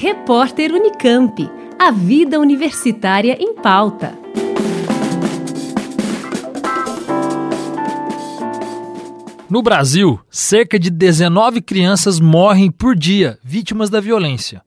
Repórter Unicamp. A vida universitária em pauta. No Brasil, cerca de 19 crianças morrem por dia vítimas da violência.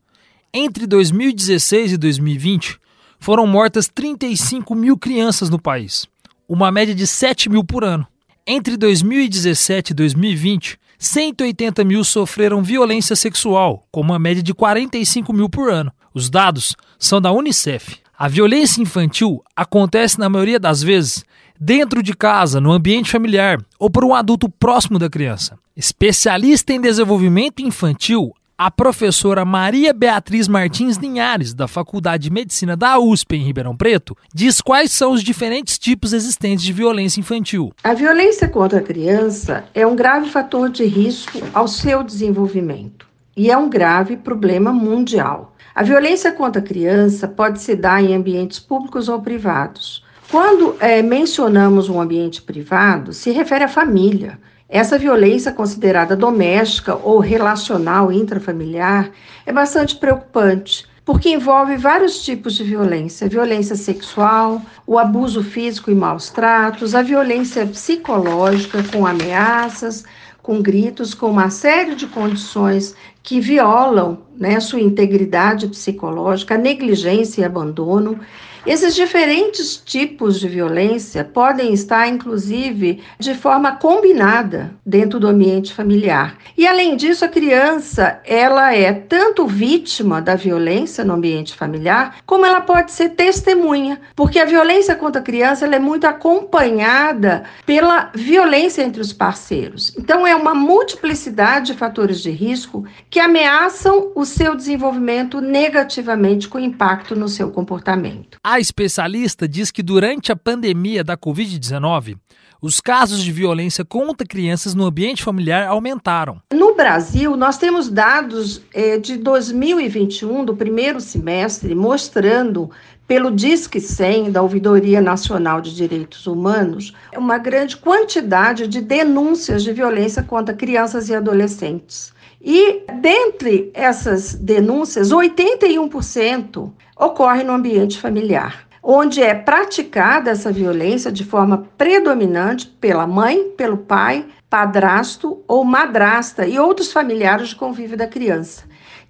Entre 2016 e 2020, foram mortas 35 mil crianças no país, uma média de 7 mil por ano. Entre 2017 e 2020, 180 mil sofreram violência sexual, com uma média de 45 mil por ano. Os dados são da Unicef. A violência infantil acontece, na maioria das vezes, dentro de casa, no ambiente familiar ou por um adulto próximo da criança. Especialista em desenvolvimento infantil, a professora Maria Beatriz Martins Linhares, da Faculdade de Medicina da USP em Ribeirão Preto, diz quais são os diferentes tipos existentes de violência infantil. A violência contra a criança é um grave fator de risco ao seu desenvolvimento e é um grave problema mundial. A violência contra a criança pode se dar em ambientes públicos ou privados. Quando é, mencionamos um ambiente privado, se refere à família essa violência considerada doméstica ou relacional intrafamiliar é bastante preocupante, porque envolve vários tipos de violência: violência sexual, o abuso físico e maus tratos, a violência psicológica com ameaças, com gritos, com uma série de condições que violam né, sua integridade psicológica, negligência e abandono esses diferentes tipos de violência podem estar, inclusive, de forma combinada dentro do ambiente familiar. E além disso, a criança ela é tanto vítima da violência no ambiente familiar, como ela pode ser testemunha, porque a violência contra a criança ela é muito acompanhada pela violência entre os parceiros. Então, é uma multiplicidade de fatores de risco que ameaçam o seu desenvolvimento negativamente com impacto no seu comportamento. A especialista diz que durante a pandemia da Covid-19, os casos de violência contra crianças no ambiente familiar aumentaram. No Brasil, nós temos dados eh, de 2021, do primeiro semestre, mostrando, pelo Disque 100 da Ouvidoria Nacional de Direitos Humanos, uma grande quantidade de denúncias de violência contra crianças e adolescentes. E dentre essas denúncias, 81% ocorre no ambiente familiar, onde é praticada essa violência de forma predominante pela mãe, pelo pai, padrasto ou madrasta e outros familiares de convívio da criança.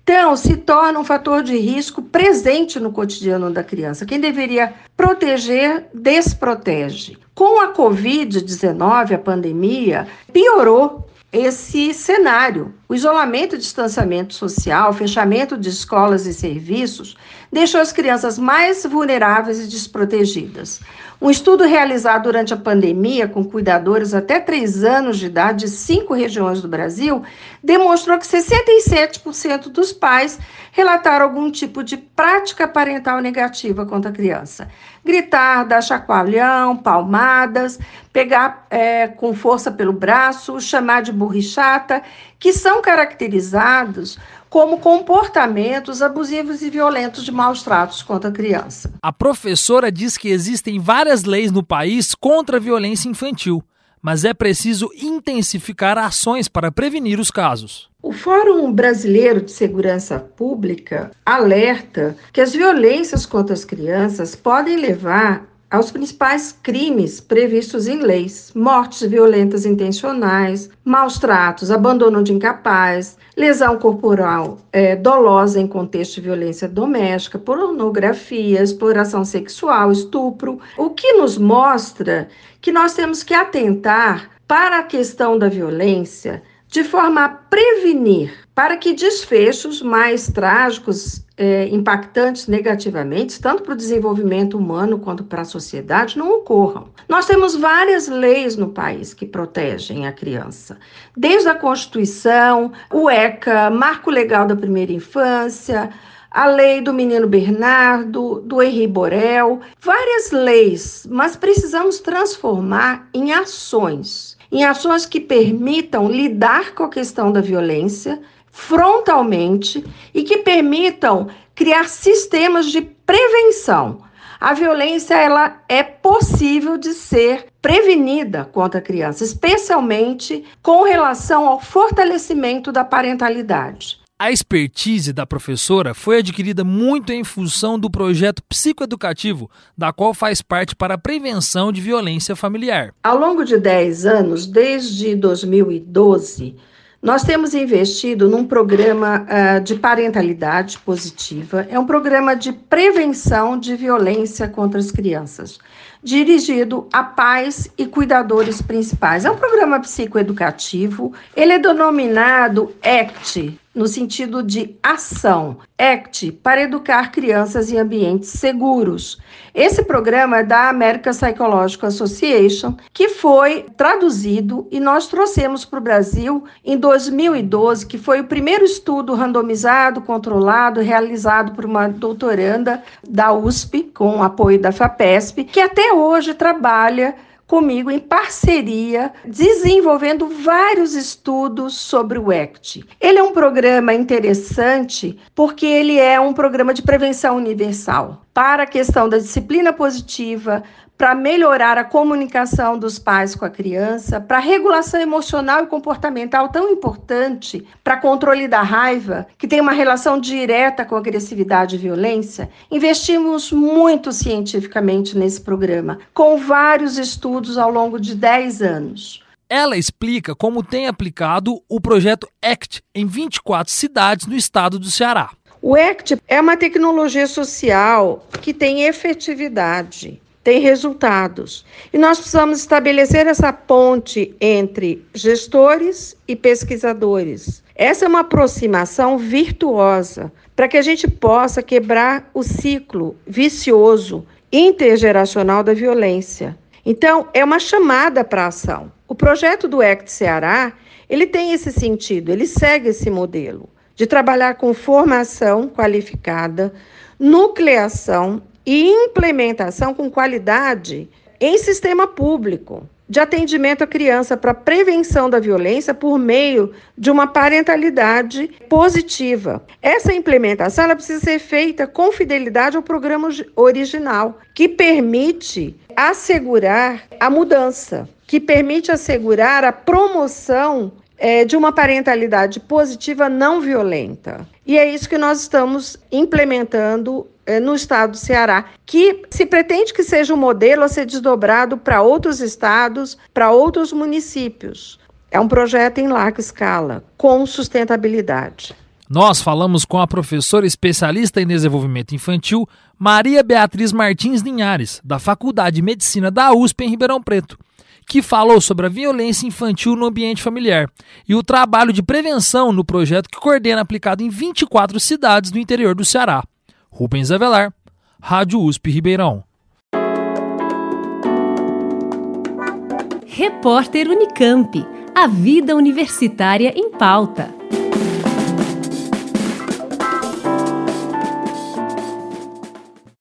Então, se torna um fator de risco presente no cotidiano da criança. Quem deveria proteger, desprotege. Com a Covid-19, a pandemia, piorou esse cenário. O isolamento e distanciamento social, fechamento de escolas e serviços, deixou as crianças mais vulneráveis e desprotegidas. Um estudo realizado durante a pandemia com cuidadores até 3 anos de idade de cinco regiões do Brasil demonstrou que 67% dos pais relataram algum tipo de prática parental negativa contra a criança. Gritar, dar chacoalhão, palmadas, pegar é, com força pelo braço, chamar de burrichata, que são caracterizados como comportamentos abusivos e violentos de maus tratos contra a criança. A professora diz que existem várias leis no país contra a violência infantil, mas é preciso intensificar ações para prevenir os casos. O Fórum Brasileiro de Segurança Pública alerta que as violências contra as crianças podem levar aos principais crimes previstos em leis: mortes violentas intencionais, maus tratos, abandono de incapaz, lesão corporal é, dolosa em contexto de violência doméstica, pornografia, exploração sexual, estupro, o que nos mostra que nós temos que atentar para a questão da violência de forma a prevenir para que desfechos mais trágicos, é, impactantes negativamente, tanto para o desenvolvimento humano quanto para a sociedade, não ocorram. Nós temos várias leis no país que protegem a criança, desde a Constituição, o ECA, Marco Legal da Primeira Infância, a lei do menino Bernardo, do Henri Borel, várias leis, mas precisamos transformar em ações em ações que permitam lidar com a questão da violência frontalmente e que permitam criar sistemas de prevenção. A violência ela é possível de ser prevenida contra a criança, especialmente com relação ao fortalecimento da parentalidade. A expertise da professora foi adquirida muito em função do projeto psicoeducativo, da qual faz parte para a prevenção de violência familiar. Ao longo de 10 anos, desde 2012, nós temos investido num programa uh, de parentalidade positiva, é um programa de prevenção de violência contra as crianças, dirigido a pais e cuidadores principais. É um programa psicoeducativo, ele é denominado ACT, no sentido de ação, ACT, para educar crianças em ambientes seguros. Esse programa é da American Psychological Association, que foi traduzido e nós trouxemos para o Brasil em 2012, que foi o primeiro estudo randomizado, controlado, realizado por uma doutoranda da USP, com apoio da FAPESP, que até hoje trabalha comigo em parceria, desenvolvendo vários estudos sobre o ACT. Ele é um programa interessante porque ele é um programa de prevenção universal para a questão da disciplina positiva, para melhorar a comunicação dos pais com a criança, para a regulação emocional e comportamental tão importante para controle da raiva, que tem uma relação direta com agressividade e violência, investimos muito cientificamente nesse programa, com vários estudos ao longo de 10 anos. Ela explica como tem aplicado o projeto ACT em 24 cidades no estado do Ceará. O ACT é uma tecnologia social que tem efetividade tem resultados. E nós precisamos estabelecer essa ponte entre gestores e pesquisadores. Essa é uma aproximação virtuosa para que a gente possa quebrar o ciclo vicioso intergeracional da violência. Então, é uma chamada para ação. O projeto do ECT Ceará, ele tem esse sentido, ele segue esse modelo de trabalhar com formação qualificada, nucleação e implementação com qualidade em sistema público de atendimento à criança para prevenção da violência por meio de uma parentalidade positiva. Essa implementação ela precisa ser feita com fidelidade ao programa original, que permite assegurar a mudança, que permite assegurar a promoção é, de uma parentalidade positiva não violenta. E é isso que nós estamos implementando é, no estado do Ceará, que se pretende que seja um modelo a ser desdobrado para outros estados, para outros municípios. É um projeto em larga escala, com sustentabilidade. Nós falamos com a professora especialista em desenvolvimento infantil, Maria Beatriz Martins Linhares, da Faculdade de Medicina da USP em Ribeirão Preto, que falou sobre a violência infantil no ambiente familiar e o trabalho de prevenção no projeto que coordena aplicado em 24 cidades do interior do Ceará. Rubens Avelar, Rádio USP Ribeirão. Repórter Unicamp. A vida universitária em pauta.